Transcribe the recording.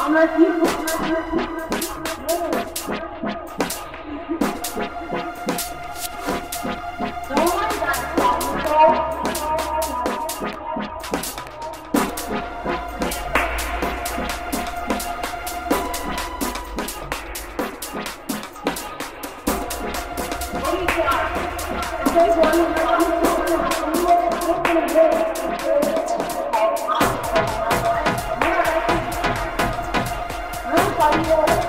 Unless you. Thank you.